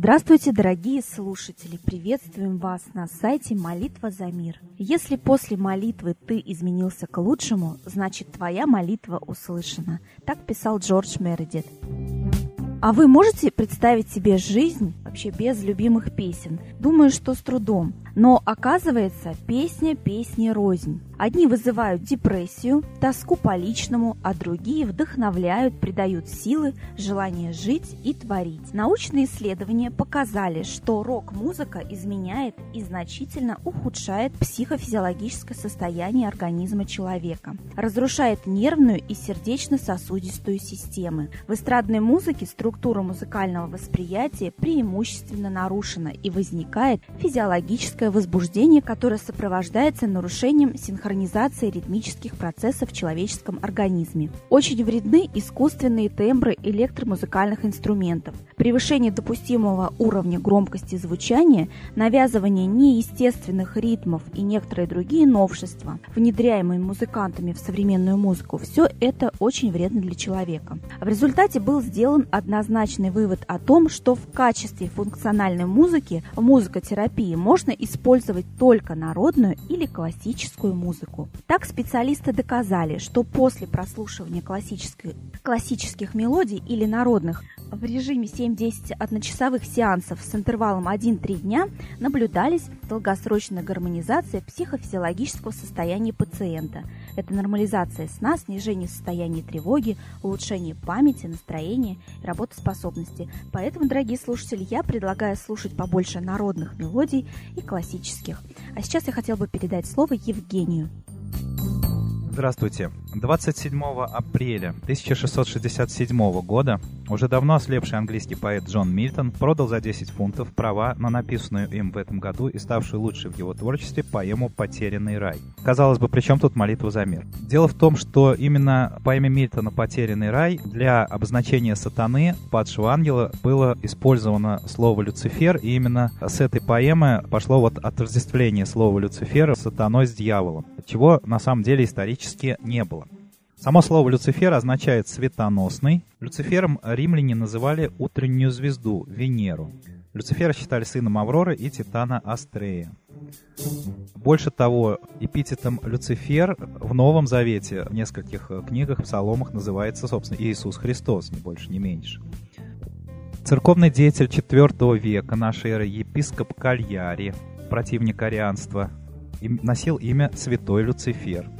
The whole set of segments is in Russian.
Здравствуйте, дорогие слушатели! Приветствуем вас на сайте «Молитва за мир». Если после молитвы ты изменился к лучшему, значит твоя молитва услышана. Так писал Джордж Мередит. А вы можете представить себе жизнь вообще без любимых песен? Думаю, что с трудом. Но оказывается, песня песни рознь. Одни вызывают депрессию, тоску по личному, а другие вдохновляют, придают силы, желание жить и творить. Научные исследования показали, что рок-музыка изменяет и значительно ухудшает психофизиологическое состояние организма человека, разрушает нервную и сердечно-сосудистую системы. В эстрадной музыке структура музыкального восприятия преимущественно нарушена и возникает физиологическое возбуждение, которое сопровождается нарушением синхронизации ритмических процессов в человеческом организме. Очень вредны искусственные тембры электромузыкальных инструментов. Превышение допустимого уровня громкости звучания, навязывание неестественных ритмов и некоторые другие новшества, внедряемые музыкантами в современную музыку, все это очень вредно для человека. В результате был сделан однозначный вывод о том, что в качестве функциональной музыки в музыкотерапии можно использовать только народную или классическую музыку. Так специалисты доказали, что после прослушивания классических, классических мелодий или народных в режиме 7-10 одночасовых сеансов с интервалом 1-3 дня наблюдались долгосрочная гармонизация психофизиологического состояния пациента. Это нормализация сна, снижение состояния тревоги, улучшение памяти, настроения и работоспособности. Поэтому, дорогие слушатели, я предлагаю слушать побольше народных мелодий и классических. А сейчас я хотела бы передать слово Евгению. Здравствуйте. 27 апреля 1667 года уже давно ослепший английский поэт Джон Мильтон продал за 10 фунтов права на написанную им в этом году и ставшую лучшей в его творчестве поэму «Потерянный рай». Казалось бы, при чем тут молитва за мир? Дело в том, что именно поэме Мильтона «Потерянный рай» для обозначения сатаны, падшего ангела, было использовано слово «Люцифер», и именно с этой поэмы пошло вот отождествление слова «Люцифера» сатаной, с дьяволом, чего на самом деле исторически не было. Само слово «Люцифер» означает «светоносный». Люцифером римляне называли утреннюю звезду, Венеру. Люцифера считали сыном Авроры и Титана Астрея. Больше того, эпитетом Люцифер в Новом Завете в нескольких книгах, в псаломах называется, собственно, Иисус Христос, ни больше, ни меньше. Церковный деятель IV века нашей эры епископ Кальяри, противник арианства, носил имя Святой Люцифер –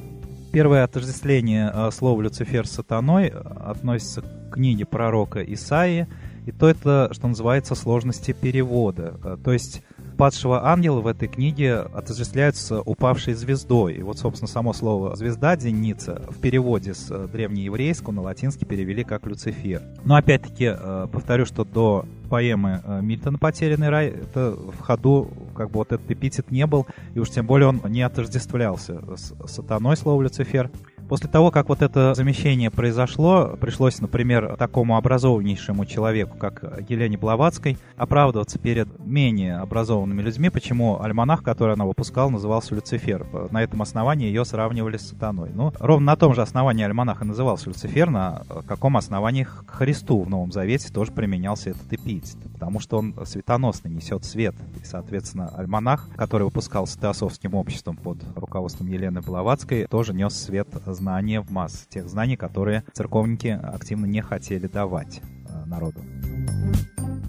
Первое отождествление э, слова «Люцифер» с сатаной э, относится к книге пророка Исаии, и то это, что называется, сложности перевода. Э, то есть падшего ангела в этой книге отождествляются упавшей звездой. И вот, собственно, само слово «звезда», «денница» в переводе с древнееврейского на латинский перевели как «Люцифер». Но, опять-таки, повторю, что до поэмы Мильтона «Потерянный рай» это в ходу как бы вот этот эпитет не был, и уж тем более он не отождествлялся с сатаной слово Люцифер. После того, как вот это замещение произошло, пришлось, например, такому образованнейшему человеку, как Елене Блаватской, оправдываться перед менее образованными людьми, почему альманах, который она выпускала, назывался Люцифер. На этом основании ее сравнивали с сатаной. Ну, ровно на том же основании альманаха назывался Люцифер, на каком основании к Христу в Новом Завете тоже применялся этот эпитет, потому что он светоносный, несет свет. И, соответственно, альманах, который выпускался Теософским обществом под руководством Елены Блаватской, тоже нес свет знания в масс, тех знаний, которые церковники активно не хотели давать э, народу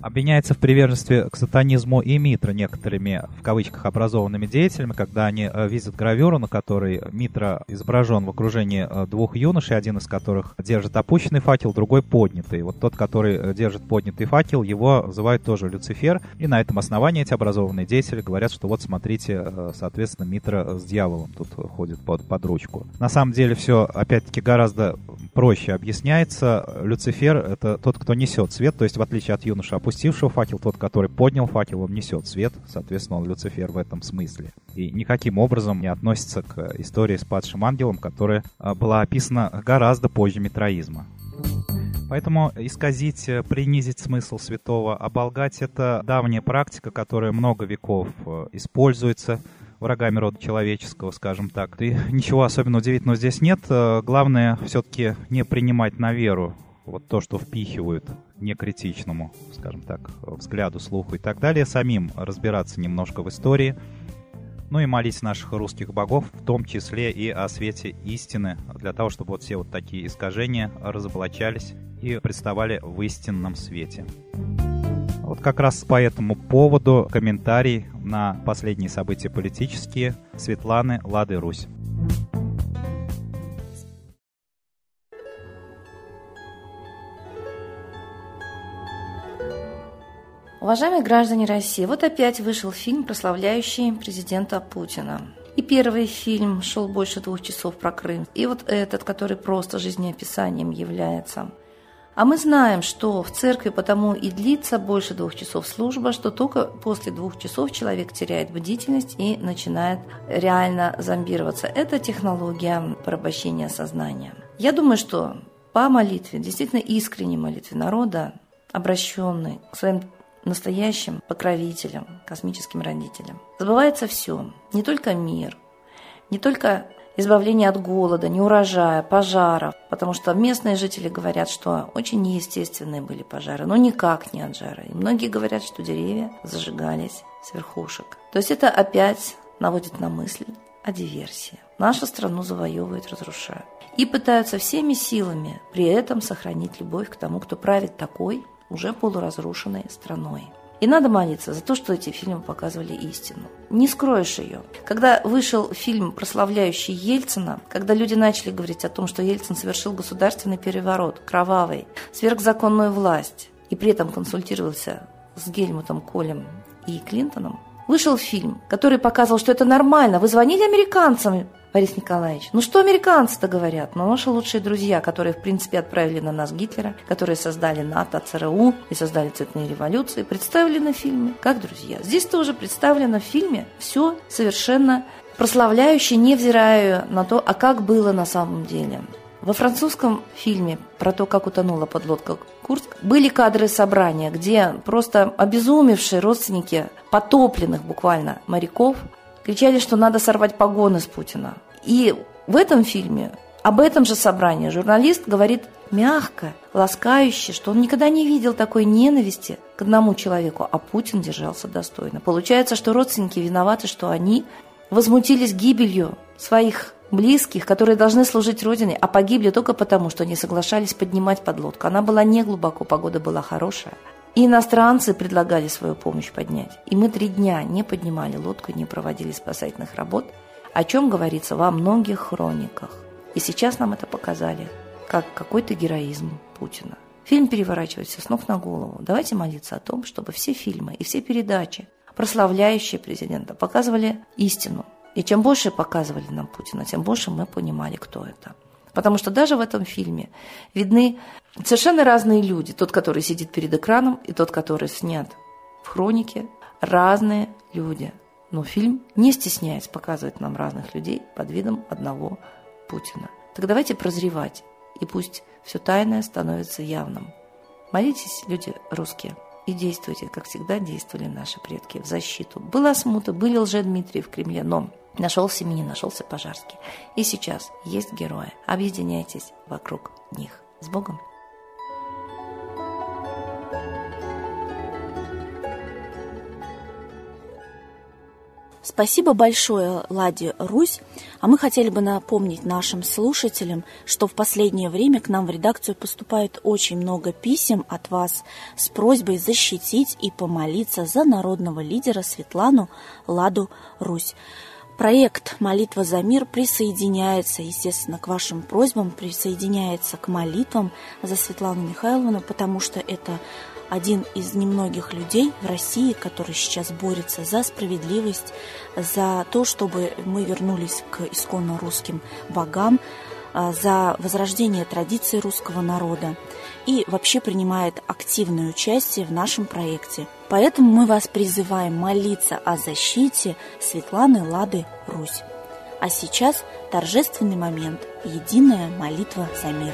обвиняется в приверженстве к сатанизму и Митра некоторыми, в кавычках, образованными деятелями, когда они э, видят гравюру, на которой Митра изображен в окружении э, двух юношей, один из которых держит опущенный факел, другой поднятый. Вот тот, который э, держит поднятый факел, его называют тоже Люцифер, и на этом основании эти образованные деятели говорят, что вот смотрите, соответственно, Митра с дьяволом тут ходит под, под ручку. На самом деле все, опять-таки, гораздо проще объясняется. Люцифер — это тот, кто несет свет, то есть в отличие от юноши опустившего факел, тот, который поднял факел, он несет свет, соответственно, он Люцифер в этом смысле. И никаким образом не относится к истории с падшим ангелом, которая а, была описана гораздо позже митроизма. Поэтому исказить, э, принизить смысл святого, оболгать — это давняя практика, которая много веков э, используется врагами рода человеческого, скажем так. И ничего особенно удивительного здесь нет. Э, главное все-таки не принимать на веру вот то, что впихивают некритичному, скажем так, взгляду, слуху и так далее, самим разбираться немножко в истории, ну и молить наших русских богов, в том числе и о свете истины, для того, чтобы вот все вот такие искажения разоблачались и представали в истинном свете. Вот как раз по этому поводу комментарий на последние события политические Светланы Лады Русь. Уважаемые граждане России, вот опять вышел фильм, прославляющий президента Путина. И первый фильм шел больше двух часов про Крым, и вот этот, который просто жизнеописанием является. А мы знаем, что в церкви потому и длится больше двух часов служба, что только после двух часов человек теряет бдительность и начинает реально зомбироваться. Это технология порабощения сознания. Я думаю, что по молитве, действительно искренней молитве народа, обращенной к своим настоящим покровителем, космическим родителем. Забывается все, не только мир, не только избавление от голода, неурожая, пожаров, потому что местные жители говорят, что очень неестественные были пожары, но никак не от жара. И многие говорят, что деревья зажигались с верхушек. То есть это опять наводит на мысль о диверсии. Нашу страну завоевывают, разрушают. И пытаются всеми силами при этом сохранить любовь к тому, кто правит такой, уже полуразрушенной страной. И надо молиться за то, что эти фильмы показывали истину. Не скроешь ее. Когда вышел фильм, прославляющий Ельцина, когда люди начали говорить о том, что Ельцин совершил государственный переворот, кровавый, сверхзаконную власть, и при этом консультировался с Гельмутом Колем и Клинтоном, вышел фильм, который показывал, что это нормально. Вы звонили американцам, Борис Николаевич, ну что американцы-то говорят? Ну, наши лучшие друзья, которые, в принципе, отправили на нас Гитлера, которые создали НАТО, ЦРУ и создали цветные революции, представлены в фильме как друзья. Здесь тоже представлено в фильме все совершенно прославляющее, невзирая на то, а как было на самом деле. Во французском фильме про то, как утонула подлодка Курск, были кадры собрания, где просто обезумевшие родственники потопленных буквально моряков кричали, что надо сорвать погоны с Путина. И в этом фильме об этом же собрании журналист говорит мягко, ласкающе, что он никогда не видел такой ненависти к одному человеку, а Путин держался достойно. Получается, что родственники виноваты, что они возмутились гибелью своих близких, которые должны служить Родине, а погибли только потому, что не соглашались поднимать подлодку. Она была не глубоко, погода была хорошая. И иностранцы предлагали свою помощь поднять. И мы три дня не поднимали лодку, не проводили спасательных работ, о чем говорится во многих хрониках. И сейчас нам это показали, как какой-то героизм Путина. Фильм переворачивает все с ног на голову. Давайте молиться о том, чтобы все фильмы и все передачи, прославляющие президента, показывали истину. И чем больше показывали нам Путина, тем больше мы понимали, кто это. Потому что даже в этом фильме видны совершенно разные люди. Тот, который сидит перед экраном, и тот, который снят в хронике. Разные люди. Но фильм, не стесняясь, показывает нам разных людей под видом одного Путина. Так давайте прозревать, и пусть все тайное становится явным. Молитесь, люди русские, и действуйте, как всегда действовали наши предки, в защиту. Была смута, были лже-Дмитрий в Кремле, но Нашелся Минин, нашелся Пожарский. И сейчас есть герои. Объединяйтесь вокруг них. С Богом! Спасибо большое, Ладе Русь. А мы хотели бы напомнить нашим слушателям, что в последнее время к нам в редакцию поступает очень много писем от вас с просьбой защитить и помолиться за народного лидера Светлану Ладу Русь. Проект «Молитва за мир» присоединяется, естественно, к вашим просьбам, присоединяется к молитвам за Светлану Михайловну, потому что это один из немногих людей в России, который сейчас борется за справедливость, за то, чтобы мы вернулись к исконно русским богам, за возрождение традиций русского народа и вообще принимает активное участие в нашем проекте. Поэтому мы вас призываем молиться о защите Светланы Лады Русь. А сейчас торжественный момент – единая молитва за мир.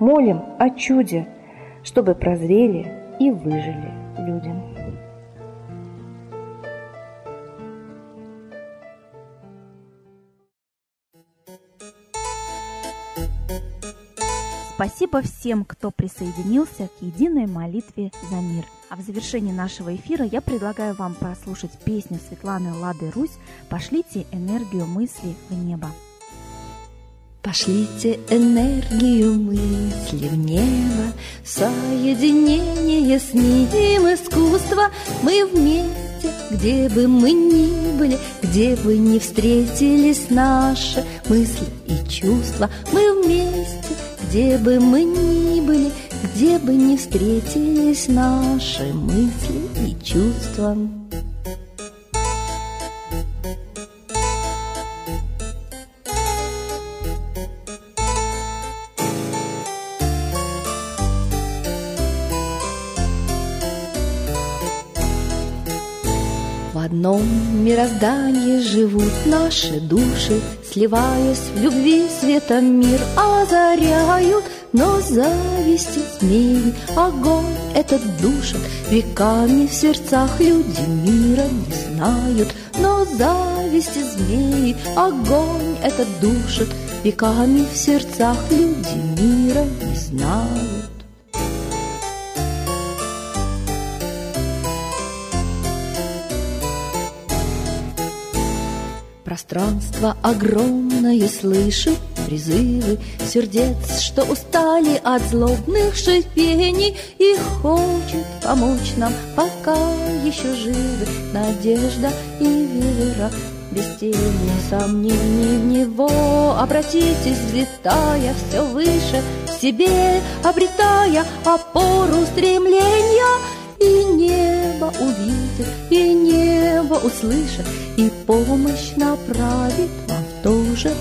молим о чуде, чтобы прозрели и выжили людям. Спасибо всем, кто присоединился к единой молитве за мир. А в завершении нашего эфира я предлагаю вам прослушать песню Светланы Лады Русь «Пошлите энергию мысли в небо». Пошлите энергию мысли в небо, Соединение с ним искусство. Мы вместе, где бы мы ни были, Где бы ни встретились наши мысли и чувства. Мы вместе, где бы мы ни были, где бы ни встретились наши мысли и чувства. В одном мироздании живут наши души, Сливаясь в любви светом мир озаряют, Но зависти змеи огонь этот душит, Веками в сердцах люди мира не знают, Но зависти змеи огонь этот душит, Веками в сердцах люди мира не знают. Пространство огромное слышит призывы Сердец, что устали от злобных шипений И хочет помочь нам, пока еще живы. Надежда и вера без тени сомнений в него. Обратитесь, взлетая все выше в себе Обретая опору стремления И небо увидит, и небо услышит И помощь направит вам в то же.